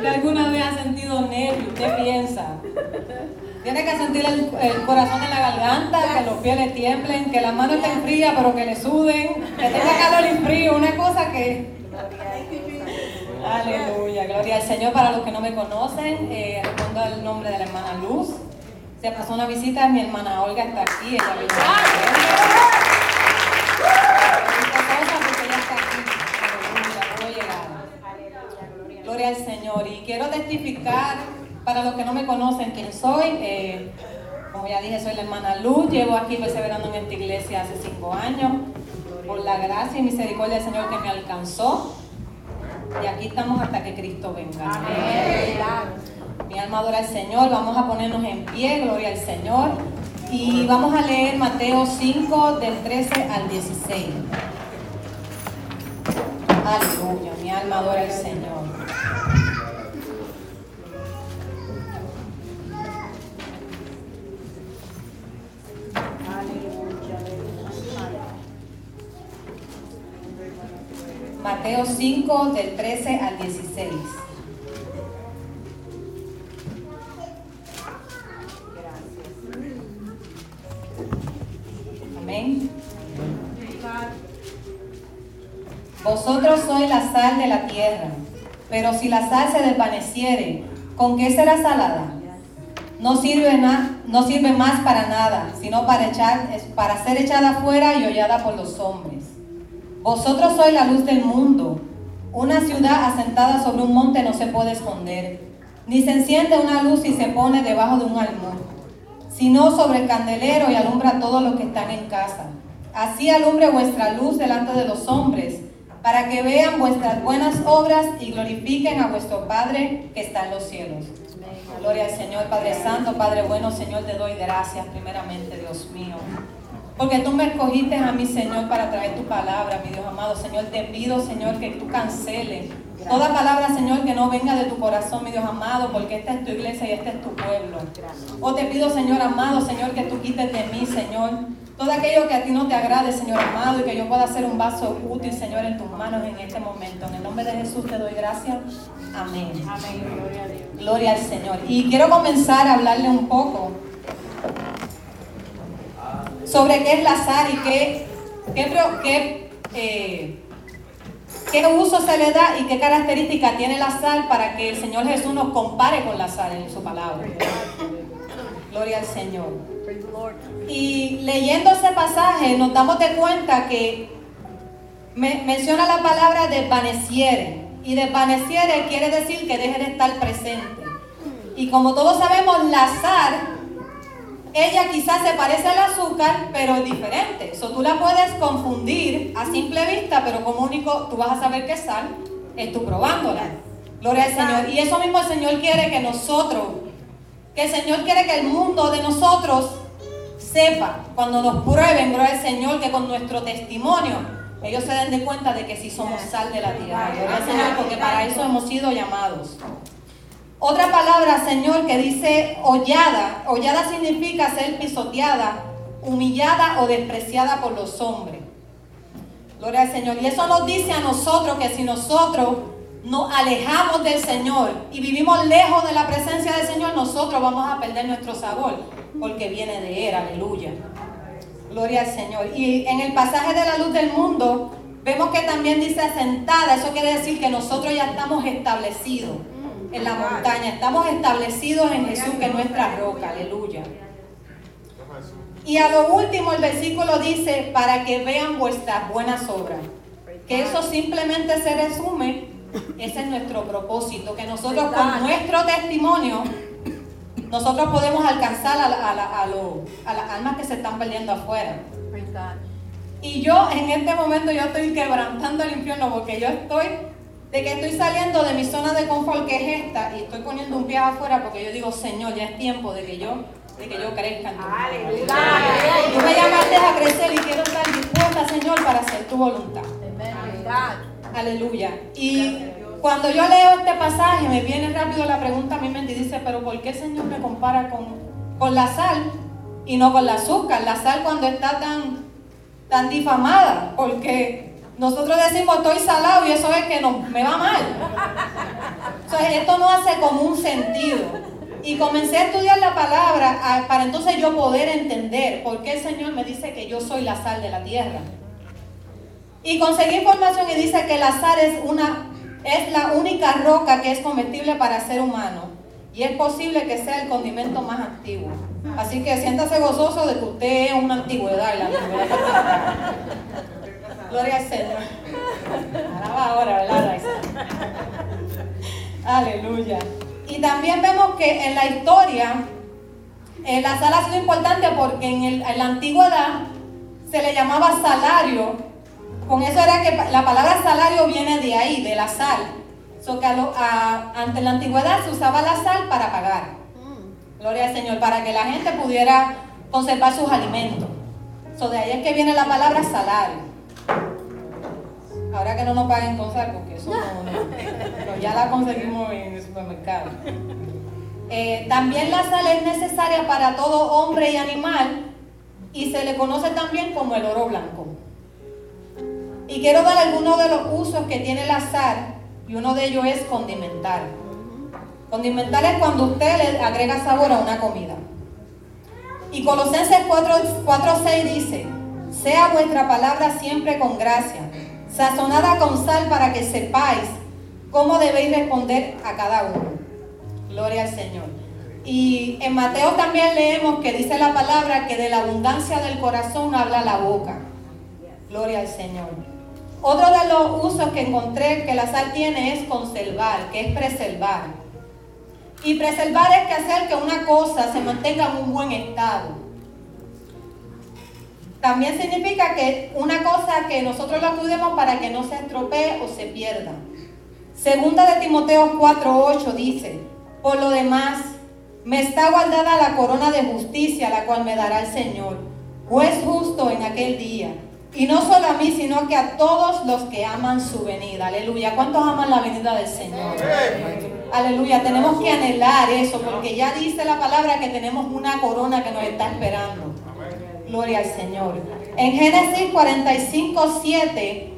¿Usted alguna vez ha sentido nervios? ¿Qué piensa? Tiene que sentir el, corazón en la garganta, que los pies le tiemblen, que las manos estén frías pero que le suden, que tenga calor y frío, una cosa que... Aleluya, gloria al Señor. Para los que no me conocen, eh, respondo al nombre de la hermana Luz. Se pasó una visita, mi hermana Olga está aquí, ella Gloria al Señor. Y quiero testificar para los que no me conocen quién soy. Eh, como ya dije, soy la hermana Luz. Llevo aquí perseverando en esta iglesia hace cinco años. Por la gracia y misericordia del Señor que me alcanzó. Y aquí estamos hasta que Cristo venga. Mi alma adora al Señor. Vamos a ponernos en pie. Gloria al Señor. Y vamos a leer Mateo 5 del 13 al 16. Aleluya. Mi alma adora al Señor. Mateo 5 del 13 al 16. Amén. Vosotros sois la sal de la tierra, pero si la sal se desvaneciere, ¿con qué será salada? No sirve, no sirve más para nada, sino para, echar, para ser echada fuera y hollada por los hombres. Vosotros sois la luz del mundo. Una ciudad asentada sobre un monte no se puede esconder, ni se enciende una luz y se pone debajo de un almud, sino sobre el candelero y alumbra a todos los que están en casa. Así alumbre vuestra luz delante de los hombres, para que vean vuestras buenas obras y glorifiquen a vuestro Padre que está en los cielos. Gloria al Señor, Padre Santo, Padre bueno, Señor, te doy gracias primeramente, Dios mío. Porque tú me escogiste a mí, Señor, para traer tu palabra, mi Dios amado. Señor, te pido, Señor, que tú canceles toda palabra, Señor, que no venga de tu corazón, mi Dios amado, porque esta es tu iglesia y este es tu pueblo. O te pido, Señor amado, Señor, que tú quites de mí, Señor, todo aquello que a ti no te agrade, Señor amado, y que yo pueda ser un vaso útil, Señor, en tus manos en este momento. En el nombre de Jesús te doy gracias. Amén. Amén. Gloria a Dios. Gloria al Señor. Y quiero comenzar a hablarle un poco sobre qué es la sal y qué, qué, eh, qué, uso se le da y qué característica tiene la sal para que el Señor Jesús nos compare con la sal en su palabra. Gloria al Señor. Y leyendo ese pasaje nos damos de cuenta que menciona la palabra desvaneciere. Y desvaneciere quiere decir que deje de estar presente. Y como todos sabemos, la sal ella quizás se parece al azúcar, pero es diferente. So, tú la puedes confundir a simple vista, pero como único tú vas a saber que es sal, es tú probándola. Gloria al Señor. Y eso mismo el Señor quiere que nosotros, que el Señor quiere que el mundo de nosotros sepa, cuando nos prueben, gloria al Señor, que con nuestro testimonio ellos se den de cuenta de que sí somos sal de la tierra. Gloria al Señor, porque para eso hemos sido llamados. Otra palabra, Señor, que dice hollada. Hollada significa ser pisoteada, humillada o despreciada por los hombres. Gloria al Señor. Y eso nos dice a nosotros que si nosotros nos alejamos del Señor y vivimos lejos de la presencia del Señor, nosotros vamos a perder nuestro sabor, porque viene de Él, aleluya. Gloria al Señor. Y en el pasaje de la luz del mundo, vemos que también dice asentada, eso quiere decir que nosotros ya estamos establecidos en la montaña. Estamos establecidos en Jesús, que es nuestra roca. Aleluya. Y a lo último el versículo dice, para que vean vuestras buenas obras. Que eso simplemente se resume, ese es nuestro propósito, que nosotros con nuestro testimonio, nosotros podemos alcanzar a, a, a las almas que se están perdiendo afuera. Y yo en este momento yo estoy quebrantando el infierno porque yo estoy de que estoy saliendo de mi zona de confort que es esta y estoy poniendo un pie afuera porque yo digo, Señor, ya es tiempo de que yo, de que yo crezca en tu Tú me llamaste a crecer y quiero estar dispuesta, Señor, para hacer tu voluntad. Aleluya. Y cuando yo leo este pasaje, me viene rápido la pregunta a mi mente y dice, pero ¿por qué el Señor me compara con, con la sal y no con la azúcar? La sal cuando está tan, tan difamada, porque nosotros decimos estoy salado y eso es que no, me va mal. esto no hace como un sentido. Y comencé a estudiar la palabra para entonces yo poder entender por qué el Señor me dice que yo soy la sal de la tierra. Y conseguí información y dice que la sal es, una, es la única roca que es comestible para el ser humano. Y es posible que sea el condimento más antiguo. Así que siéntase gozoso de que usted es una antigüedad. La Gloria al Señor. Alaba ahora, ¿verdad, Aleluya. Y también vemos que en la historia la sal ha sido importante porque en, la antigüedad se le llamaba salario. Con eso era que la palabra salario viene de ahí, de la sal. So que ante la antigüedad se usaba la sal para pagar. Gloria al Señor, para que la gente pudiera conservar sus alimentos. So de ahí es que viene la palabra salario. Ahora que no nos paguen con sal, porque eso no, ya la conseguimos en el supermercado. Eh, también la sal es necesaria para todo hombre y animal y se le conoce también como el oro blanco. Y quiero dar algunos de los usos que tiene la sal y uno de ellos es condimentar. Condimentar es cuando usted le agrega sabor a una comida. Y Colosenses 4.6 dice, sea vuestra palabra siempre con gracia sazonada con sal para que sepáis cómo debéis responder a cada uno. Gloria al Señor. Y en Mateo también leemos que dice la palabra que de la abundancia del corazón habla la boca. Gloria al Señor. Otro de los usos que encontré que la sal tiene es conservar, que es preservar. Y preservar es que hacer que una cosa se mantenga en un buen estado. También significa que una cosa que nosotros la cuidemos para que no se estropee o se pierda. Segunda de Timoteo 4:8 dice, por lo demás, me está guardada la corona de justicia, la cual me dará el Señor, juez justo en aquel día. Y no solo a mí, sino que a todos los que aman su venida. Aleluya. ¿Cuántos aman la venida del Señor? Aleluya. Tenemos que anhelar eso, porque ya dice la palabra que tenemos una corona que nos está esperando. Gloria al Señor. En Génesis 45, 7,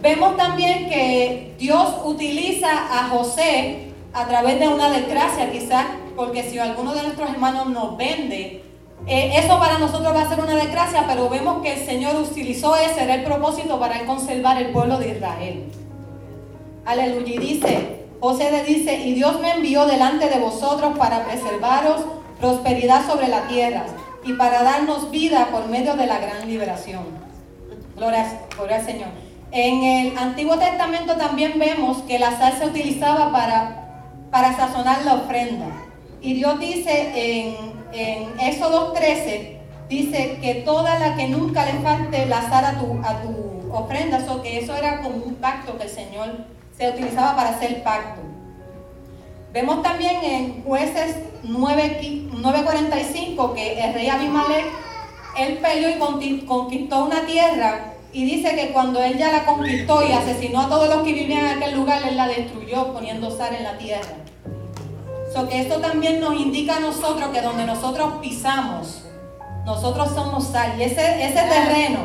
vemos también que Dios utiliza a José a través de una desgracia, quizás porque si alguno de nuestros hermanos nos vende, eh, eso para nosotros va a ser una desgracia, pero vemos que el Señor utilizó ese, era el propósito para conservar el pueblo de Israel. Aleluya. Y dice, José le dice, y Dios me envió delante de vosotros para preservaros prosperidad sobre la tierra y para darnos vida por medio de la gran liberación. Gloria, al Señor. En el Antiguo Testamento también vemos que la sal se utilizaba para, para sazonar la ofrenda. Y Dios dice en, en Éxodo 13, dice que toda la que nunca le falte la sal a tu, a tu ofrenda, so que eso era como un pacto que el Señor se utilizaba para hacer pacto. Vemos también en jueces 9.45 que el rey Abimelech, él peleó y conquistó una tierra y dice que cuando él ya la conquistó y asesinó a todos los que vivían en aquel lugar, él la destruyó poniendo sal en la tierra. So que esto también nos indica a nosotros que donde nosotros pisamos, nosotros somos sal. Y ese, ese terreno,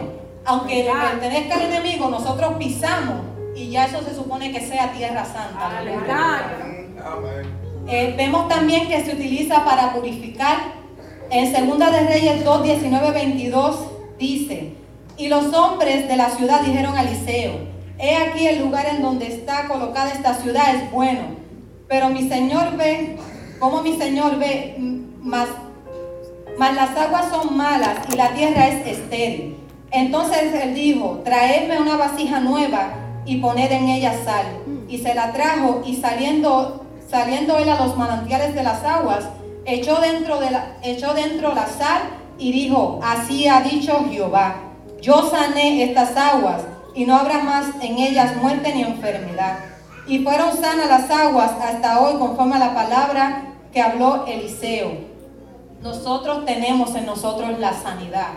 aunque le pertenezca al enemigo, nosotros pisamos y ya eso se supone que sea tierra santa. Eh, vemos también que se utiliza para purificar. En Segunda de Reyes 2, 19, 22 dice, y los hombres de la ciudad dijeron a Eliseo, he aquí el lugar en donde está colocada esta ciudad es bueno, pero mi Señor ve, como mi Señor ve, más, más las aguas son malas y la tierra es estéril. Entonces él dijo, traedme una vasija nueva y poned en ella sal. Y se la trajo y saliendo Saliendo él a los manantiales de las aguas, echó dentro, de la, echó dentro la sal y dijo, así ha dicho Jehová, yo sané estas aguas y no habrá más en ellas muerte ni enfermedad. Y fueron sanas las aguas hasta hoy conforme a la palabra que habló Eliseo. Nosotros tenemos en nosotros la sanidad.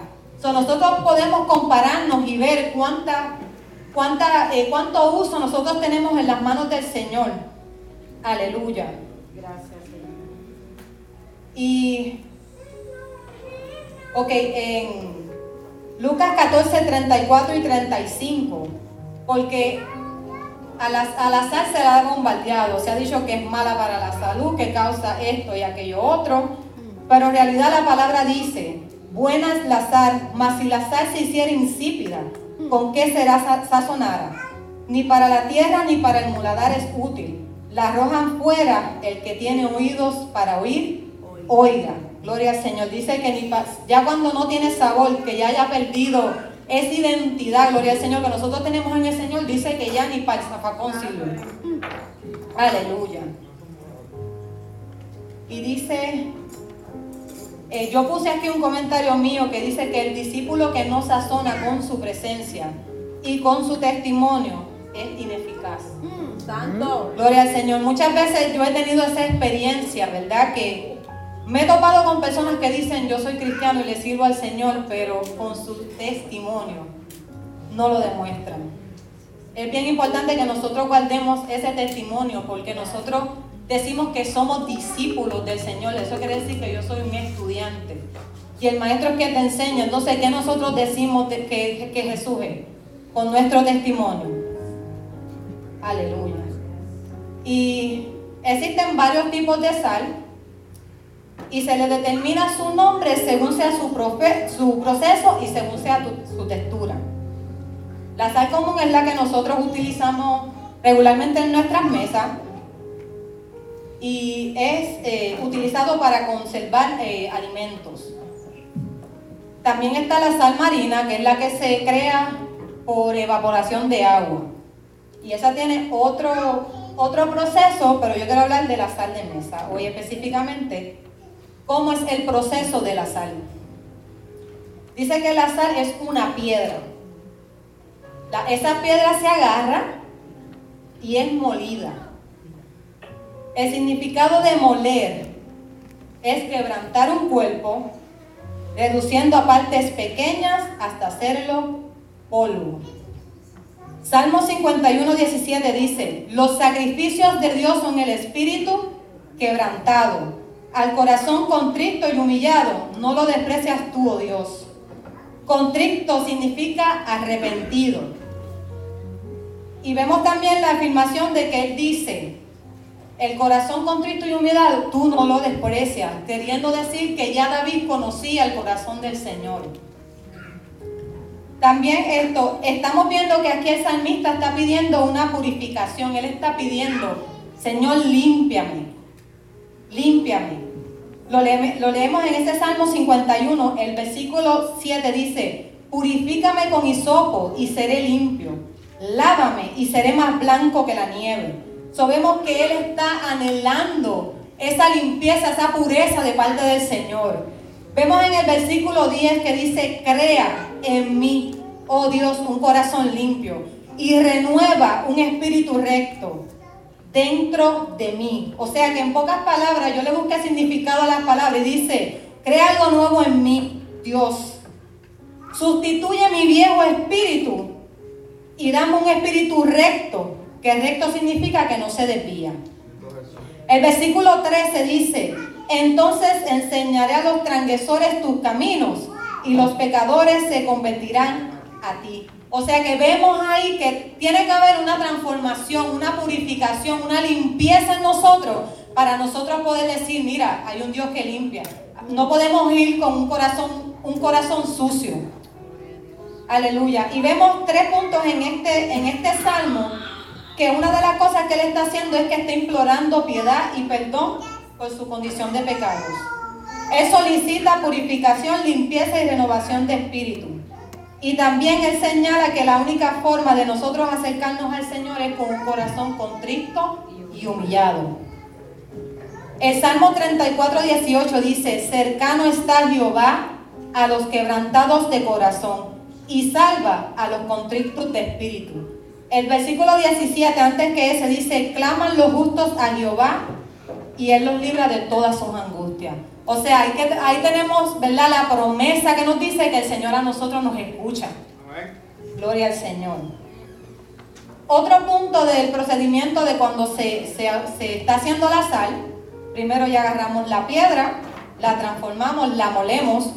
nosotros podemos compararnos y ver cuánta, cuánta, eh, cuánto uso nosotros tenemos en las manos del Señor. Aleluya. Gracias, Señor. Y, ok, en Lucas 14, 34 y 35, porque a la, a la sal se la ha bombardeado, se ha dicho que es mala para la salud, que causa esto y aquello otro, pero en realidad la palabra dice, buena es la sal, mas si la sal se hiciera insípida, ¿con qué será sazonada? Ni para la tierra ni para el muladar es útil. La arrojan fuera el que tiene oídos para oír, oiga. Gloria al Señor. Dice que ni ya cuando no tiene sabor, que ya haya perdido esa identidad, gloria al Señor, que nosotros tenemos en el Señor, dice que ya ni para el zafacón sirve. Aleluya. Y dice, eh, yo puse aquí un comentario mío que dice que el discípulo que no sazona con su presencia y con su testimonio es ineficaz. Mm, santo. Gloria al Señor. Muchas veces yo he tenido esa experiencia, ¿verdad? Que me he topado con personas que dicen yo soy cristiano y le sirvo al Señor, pero con su testimonio no lo demuestran. Es bien importante que nosotros guardemos ese testimonio porque nosotros decimos que somos discípulos del Señor. Eso quiere decir que yo soy mi estudiante. Y el maestro es que te enseña. Entonces, ¿qué nosotros decimos que, que Jesús es? Con nuestro testimonio. Aleluya. Y existen varios tipos de sal y se le determina su nombre según sea su, su proceso y según sea su textura. La sal común es la que nosotros utilizamos regularmente en nuestras mesas y es eh, utilizado para conservar eh, alimentos. También está la sal marina, que es la que se crea por evaporación de agua. Y esa tiene otro, otro proceso, pero yo quiero hablar de la sal de mesa. Hoy específicamente ¿Cómo es el proceso de la sal? Dice que la sal es una piedra. esa piedra se agarra y es molida. El significado de moler es quebrantar un cuerpo, reduciendo a partes pequeñas hasta hacerlo polvo. Salmo 51, 17 dice, los sacrificios de Dios son el espíritu quebrantado al corazón contrito y humillado, no lo desprecias tú, oh Dios. Contrito significa arrepentido. Y vemos también la afirmación de que Él dice, el corazón contrito y humillado, tú no lo desprecias, queriendo decir que ya David conocía el corazón del Señor. También esto, estamos viendo que aquí el salmista está pidiendo una purificación, él está pidiendo, Señor, límpiame, límpiame. Lo, leemos en ese Salmo 51, el versículo 7 dice, purifícame con hisopo y seré limpio, lávame y seré más blanco que la nieve. Sabemos que Él está anhelando esa limpieza, esa pureza de parte del Señor. Vemos en el versículo 10 que dice, crea en mí, oh Dios, un corazón limpio y renueva un espíritu recto dentro de mí. O sea que en pocas palabras yo le busqué significado a las palabras y dice, crea algo nuevo en mí, Dios. Sustituye mi viejo espíritu y dame un espíritu recto, que recto significa que no se desvía. El versículo 13 dice, entonces enseñaré a los transgresores tus caminos y los pecadores se convertirán a ti. O sea que vemos ahí que tiene que haber una transformación, una purificación, una limpieza en nosotros para nosotros poder decir, mira, hay un Dios que limpia. No podemos ir con un corazón, un corazón sucio. Aleluya. Y vemos tres puntos en este, en este salmo que una de las cosas que él está haciendo es que está implorando piedad y perdón por su condición de pecados. Él solicita purificación, limpieza y renovación de espíritu. Y también Él señala que la única forma de nosotros acercarnos al Señor es con un corazón contrito y humillado. El Salmo 34, 18 dice, cercano está Jehová a los quebrantados de corazón y salva a los contritos de espíritu. El versículo 17, antes que ese, dice, claman los justos a Jehová y Él los libra de todas sus angustias. O sea, ahí, tenemos, ¿verdad? La promesa que nos dice que el Señor a nosotros nos escucha. Gloria al Señor. Otro punto del procedimiento de cuando se, está haciendo la sal, primero ya agarramos la piedra, la transformamos, la molemos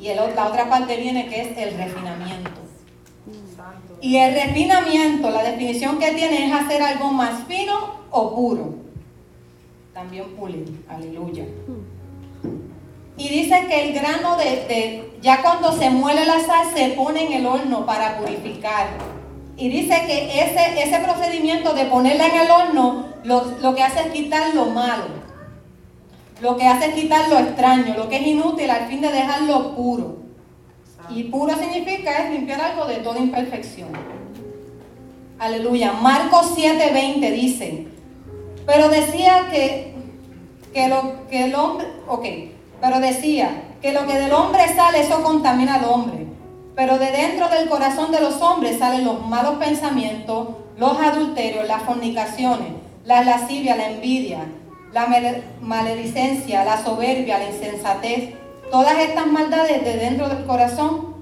y la otra parte viene que es el refinamiento. Y el refinamiento, la definición que tiene es hacer algo más fino o puro. También pulir, aleluya. Y dice que el grano de, ya cuando se muele la sal se pone en el horno para purificar. Y dice que ese, ese procedimiento de ponerla en el horno lo, lo que hace es quitar lo malo. Lo que hace es quitar lo extraño, lo que es inútil al fin de dejarlo puro. Y puro significa es limpiar algo de toda imperfección. Aleluya. Marcos 7:20 dice, pero decía que, que, lo, que el hombre, ok, pero decía que lo que del hombre sale, eso contamina al hombre. Pero de dentro del corazón de los hombres salen los malos pensamientos, los adulterios, las fornicaciones, la lascivia, la envidia, la maledicencia, la soberbia, la insensatez. Todas estas maldades de dentro del corazón,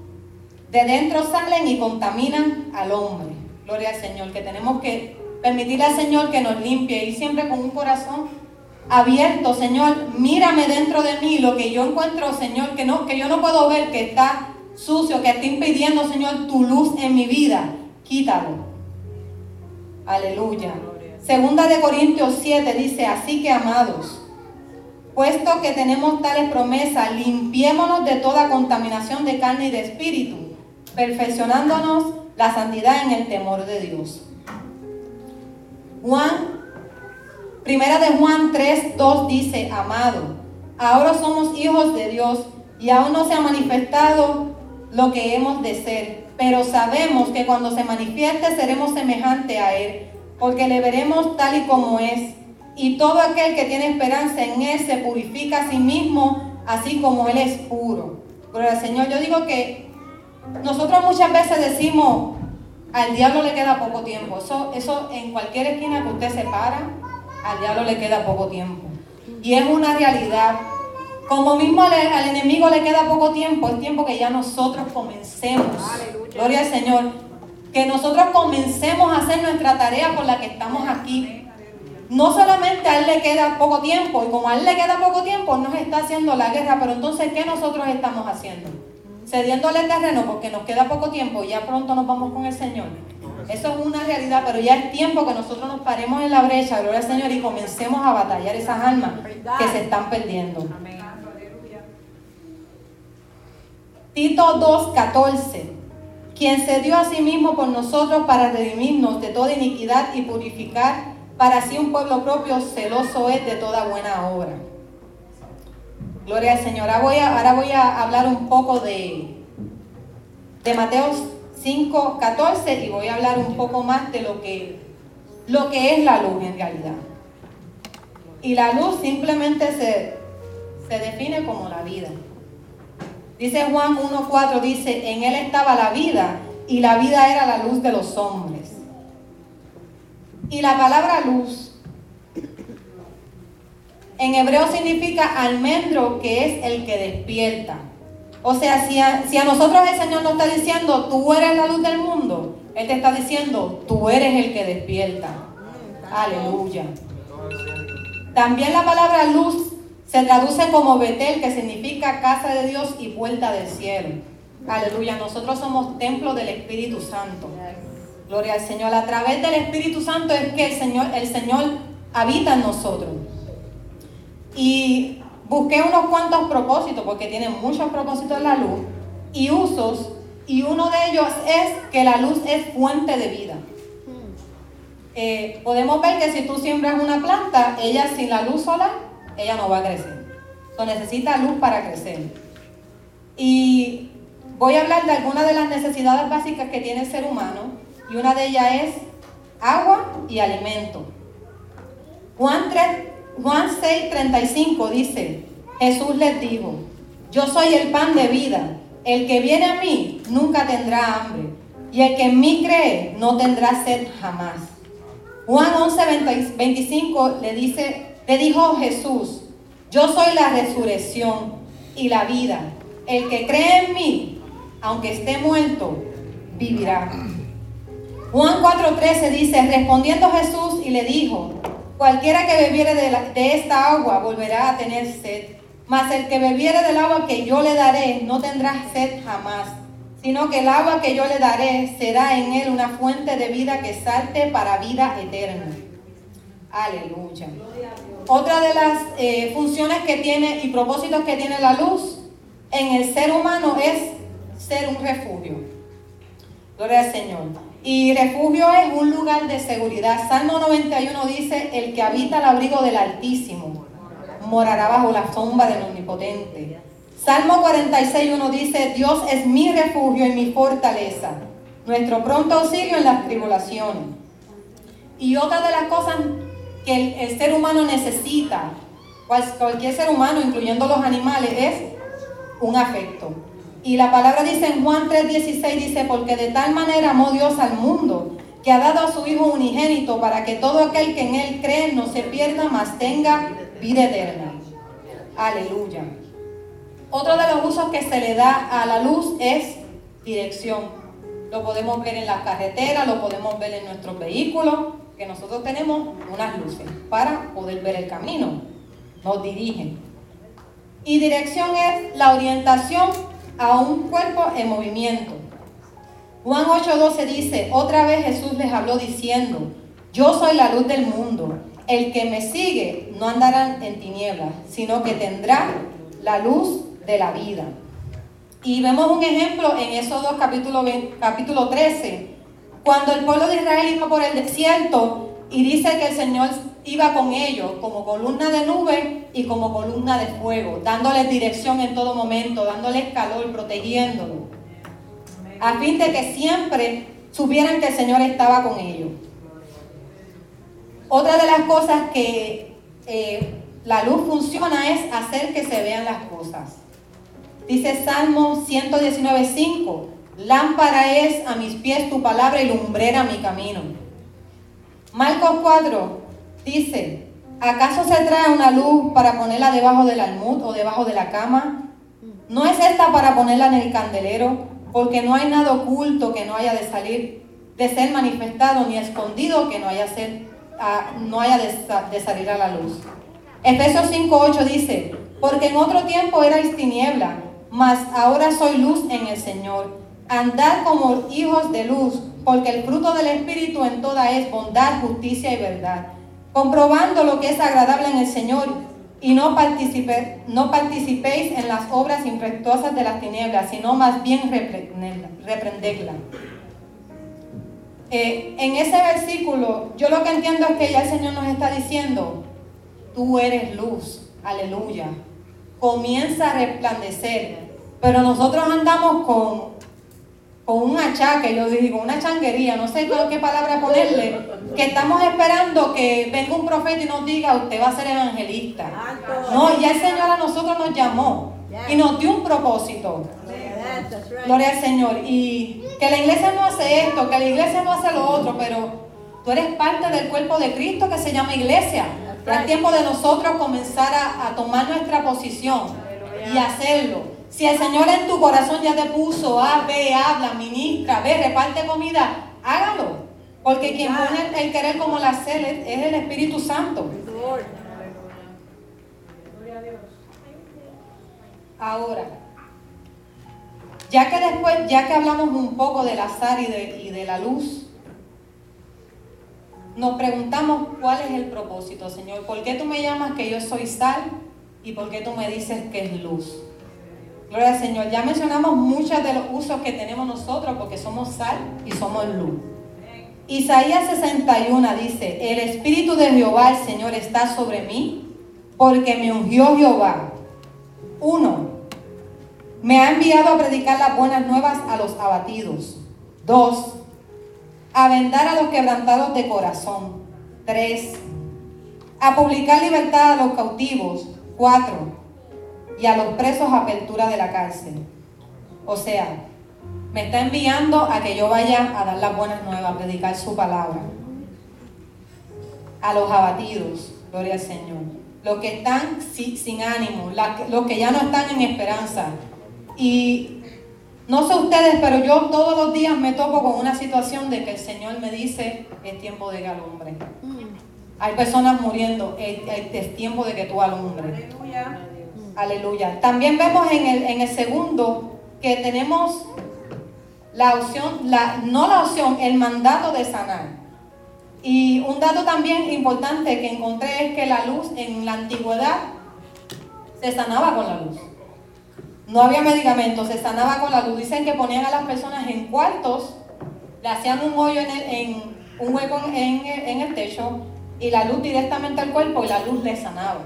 de dentro salen y contaminan al hombre. Gloria al Señor, que tenemos que permitirle al Señor que nos limpie y siempre con un corazón abierto, Señor, mírame dentro de mí lo que yo encuentro, Señor, que, no, que yo no puedo ver, que está sucio, que está impidiendo, Señor, tu luz en mi vida. Quítalo. Aleluya. Segunda de Corintios 7 dice, así que amados, puesto que tenemos tales promesas, limpiémonos de toda contaminación de carne y de espíritu, perfeccionándonos la santidad en el temor de Dios. Juan Primera de Juan 3, 2 dice, amado, ahora somos hijos de Dios y aún no se ha manifestado lo que hemos de ser, pero sabemos que cuando se manifieste seremos semejantes a Él, porque le veremos tal y como es. Y todo aquel que tiene esperanza en Él se purifica a sí mismo, así como Él es puro. Pero el Señor, yo digo que nosotros muchas veces decimos, al diablo le queda poco tiempo. Eso, eso en cualquier esquina que usted se para, al diablo le queda poco tiempo. Y es una realidad. Como mismo al, enemigo le queda poco tiempo, es tiempo que ya nosotros comencemos. Gloria al Señor. Que nosotros comencemos a hacer nuestra tarea por la que estamos aquí. No solamente a él le queda poco tiempo, y como a él le queda poco tiempo, nos está haciendo la guerra, pero entonces, ¿qué nosotros estamos haciendo? Cediéndole el terreno porque nos queda poco tiempo y ya pronto nos vamos con el Señor. Eso es una realidad, pero ya es tiempo que nosotros nos paremos en la brecha, gloria al Señor, y comencemos a batallar esas almas que se están perdiendo. Tito 2.14 Quien se dio a sí mismo por nosotros para redimirnos de toda iniquidad y purificar para sí un pueblo propio, celoso es de toda buena obra. Gloria al Señor. Ahora voy a, ahora voy a hablar un poco de, de Mateo 5, 14 y voy a hablar un poco más de lo que, lo que es la luz en realidad. Y la luz simplemente se, se define como la vida. Dice Juan 1.4, dice, en él estaba la vida y la vida era la luz de los hombres. Y la palabra luz en hebreo significa almendro, que es el que despierta. O sea, si a, nosotros el Señor nos está diciendo, tú eres la luz del mundo, Él te está diciendo, tú eres el que despierta. Aleluya. También la palabra luz se traduce como Betel, que significa casa de Dios y puerta del cielo. Aleluya. Nosotros somos templo del Espíritu Santo. Gloria al Señor. A través del Espíritu Santo es que el Señor, el Señor habita en nosotros. Y busqué unos cuantos propósitos, porque tiene muchos propósitos la luz, y usos, y uno de ellos es que la luz es fuente de vida. Eh, podemos ver que si tú siembras una planta, ella sin la luz solar, ella no va a crecer. So, necesita luz para crecer. Y voy a hablar de algunas de las necesidades básicas que tiene el ser humano, y una de ellas es agua y alimento. Juan 3, Juan 6:35 dice, Jesús les dijo, yo soy el pan de vida, el que viene a mí nunca tendrá hambre, y el que en mí cree no tendrá sed jamás. Juan 11:25 le dice, le dijo Jesús, yo soy la resurrección y la vida. El que cree en mí, aunque esté muerto, vivirá. Juan 4:13 dice, respondiendo Jesús y le dijo, Cualquiera que bebiere de, esta agua volverá a tener sed, mas el que bebiere del agua que yo le daré no tendrá sed jamás, sino que el agua que yo le daré será en él una fuente de vida que salte para vida eterna. Aleluya. Otra de las eh, funciones que tiene y propósitos que tiene la luz en el ser humano es ser un refugio. Gloria al Señor. Y refugio es un lugar de seguridad. Salmo 91 dice, el que habita el abrigo del Altísimo morará bajo la sombra del Omnipotente. Salmo 46.1 dice, Dios es mi refugio y mi fortaleza, nuestro pronto auxilio en las tribulaciones. Y otra de las cosas que el, ser humano necesita, cualquier ser humano, incluyendo los animales, es un afecto. Y la palabra dice en Juan 3:16, dice, porque de tal manera amó Dios al mundo, que ha dado a su Hijo unigénito para que todo aquel que en Él cree no se pierda, mas tenga vida eterna. Aleluya. Otro de los usos que se le da a la luz es dirección. Lo podemos ver en las carreteras, lo podemos ver en nuestros vehículos, que nosotros tenemos unas luces para poder ver el camino. Nos dirigen. Y dirección es la orientación a un cuerpo en movimiento. Juan 8:12 dice, otra vez Jesús les habló diciendo, yo soy la luz del mundo. El que me sigue no andará en tinieblas, sino que tendrá la luz de la vida. Y vemos un ejemplo en esos dos capítulo, capítulo 13, cuando el pueblo de Israel iba por el desierto y dice que el Señor iba con ellos como columna de nube y como columna de fuego, dándoles dirección en todo momento, dándoles calor, protegiéndolo, a fin de que siempre supieran que el Señor estaba con ellos. Otra de las cosas que eh, la luz funciona es hacer que se vean las cosas. Dice Salmo 119.5, lámpara es a mis pies tu palabra y lumbrera mi camino. Marcos 4 dice, ¿acaso se trae una luz para ponerla debajo del almud o debajo de la cama? ¿No es esta para ponerla en el candelero? Porque no hay nada oculto que no haya de salir, de ser manifestado, ni escondido que no haya, ah, de salir a la luz. Efesios 5.8 dice, porque en otro tiempo erais tiniebla, mas ahora soy luz en el Señor. Andad como hijos de luz, porque el fruto del Espíritu en toda es bondad, justicia y verdad, comprobando lo que es agradable en el Señor, y no, no participéis en las obras infructuosas de las tinieblas, sino más bien reprendedla. Eh, en ese versículo, yo lo que entiendo es que ya el Señor nos está diciendo, tú eres luz, aleluya comienza a resplandecer. Pero nosotros andamos con, con un achaque, yo digo, una changuería, no sé qué palabra ponerle, que estamos esperando que venga un profeta y nos diga, usted va a ser evangelista. No, ya el Señor a nosotros nos llamó y nos dio un propósito. Gloria al Señor. Y que la iglesia no hace esto, que la iglesia no hace lo otro, pero tú eres parte del cuerpo de Cristo que se llama iglesia. Es tiempo de nosotros comenzar a, tomar nuestra posición y hacerlo. Si el Señor en tu corazón ya te puso, ah, ve, habla, ministra, ve, reparte comida, hágalo. Porque quien pone el querer como la hacer es el Espíritu Santo. Ahora, ya que después, ya que hablamos un poco del azar y de, y de la luz, nos preguntamos cuál es el propósito, Señor. ¿Por qué tú me llamas que yo soy sal y por qué tú me dices que es luz? Gloria al Señor. Ya mencionamos muchos de los usos que tenemos nosotros porque somos sal y somos luz. Isaías 61 dice, el Espíritu de Jehová, el Señor, está sobre mí porque me ungió Jehová. Uno, me ha enviado a predicar las buenas nuevas a los abatidos. Dos, a vendar a los quebrantados de corazón. Tres, a publicar libertad a los cautivos. Cuatro, y a los presos apertura de la cárcel. O sea, me está enviando a que yo vaya a dar las buenas nuevas, a predicar su palabra. A los abatidos, gloria al Señor. Los que están sin, ánimo, los que ya no están en esperanza. Y no sé ustedes, pero yo todos los días me topo con una situación de que el Señor me dice, es tiempo de que alumbre. Mm. Hay personas muriendo, es, tiempo de que tú alumbres. Aleluya. Aleluya. También vemos en el, en el segundo que tenemos la opción, la, no la opción, el mandato de sanar. Y un dato también importante que encontré es que la luz en la antigüedad se sanaba con la luz. No había medicamentos, se sanaba con la luz. Dicen que ponían a las personas en cuartos, le hacían un hoyo en, en un hueco en, en, el techo y la luz directamente al cuerpo y la luz le sanaba.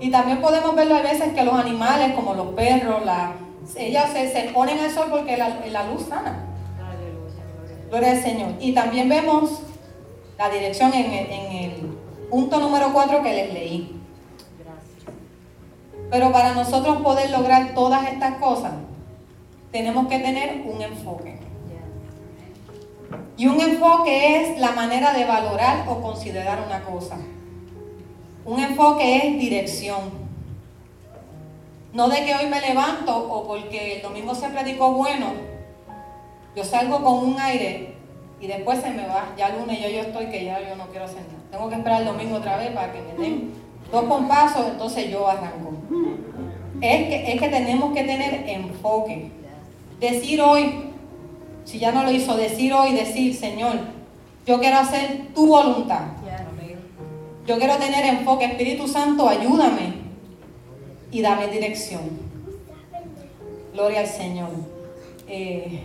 Y también podemos verlo a veces que los animales, como los perros, la, ellas se, se, ponen al sol porque la, la luz sana. Gloria al Señor. Y también vemos la dirección en el, en el punto número 4 que les leí. Pero para nosotros poder lograr todas estas cosas, tenemos que tener un enfoque. Y un enfoque es la manera de valorar o considerar una cosa. Un enfoque es dirección. No de que hoy me levanto o porque el domingo se predicó bueno, yo salgo con un aire y después se me va. Ya lunes yo, yo estoy que ya yo no quiero hacer nada. Tengo que esperar el domingo otra vez para que me den dos compasos, entonces yo arranco. Es que, es que tenemos que tener enfoque. Decir hoy, si ya no lo hizo, decir hoy, decir, Señor, yo quiero hacer tu voluntad. Yo quiero tener enfoque. Espíritu Santo, ayúdame y dame dirección. Gloria al Señor. Eh,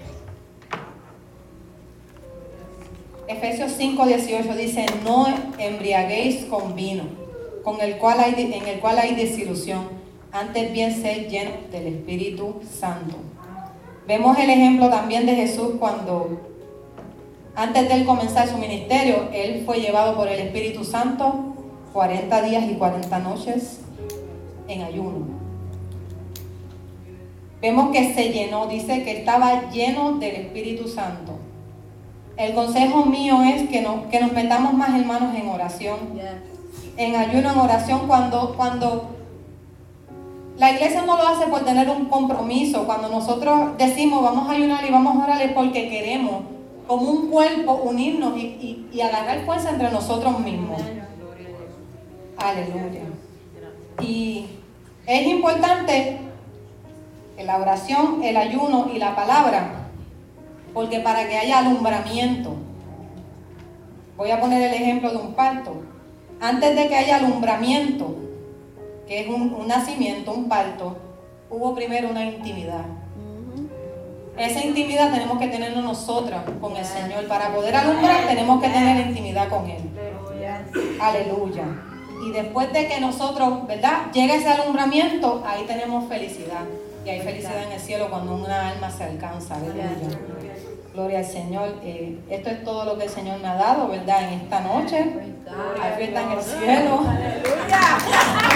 Efesios 5, 18 dice, no embriaguéis con vino, con el cual hay, en el cual hay desilusión, antes bien ser lleno del Espíritu Santo. Vemos el ejemplo también de Jesús cuando, antes de él comenzar su ministerio, él fue llevado por el Espíritu Santo 40 días y 40 noches en ayuno. Vemos que se llenó, dice que estaba lleno del Espíritu Santo. El consejo mío es que, no, que nos metamos más hermanos en oración. En ayuno, en oración, cuando, cuando la iglesia no lo hace por tener un compromiso. Cuando nosotros decimos vamos a ayunar y vamos a orar es porque queremos, como un cuerpo, unirnos y, y, agarrar fuerza entre nosotros mismos. Aleluya. Y es importante la oración, el ayuno y la palabra porque para que haya alumbramiento, voy a poner el ejemplo de un parto, antes de que haya alumbramiento, que es un, nacimiento, un parto, hubo primero una intimidad. Esa intimidad tenemos que tenerlo nosotras con el Señor. Para poder alumbrar tenemos que tener intimidad con Él. Aleluya. Y después de que nosotros, ¿verdad? Llega ese alumbramiento, ahí tenemos felicidad. Y hay felicidad en el cielo cuando una alma se alcanza. Aleluya. Gloria al Señor. Eh, esto es todo lo que el Señor me ha dado, ¿verdad? En esta noche. Hay fiesta en el cielo. Aleluya.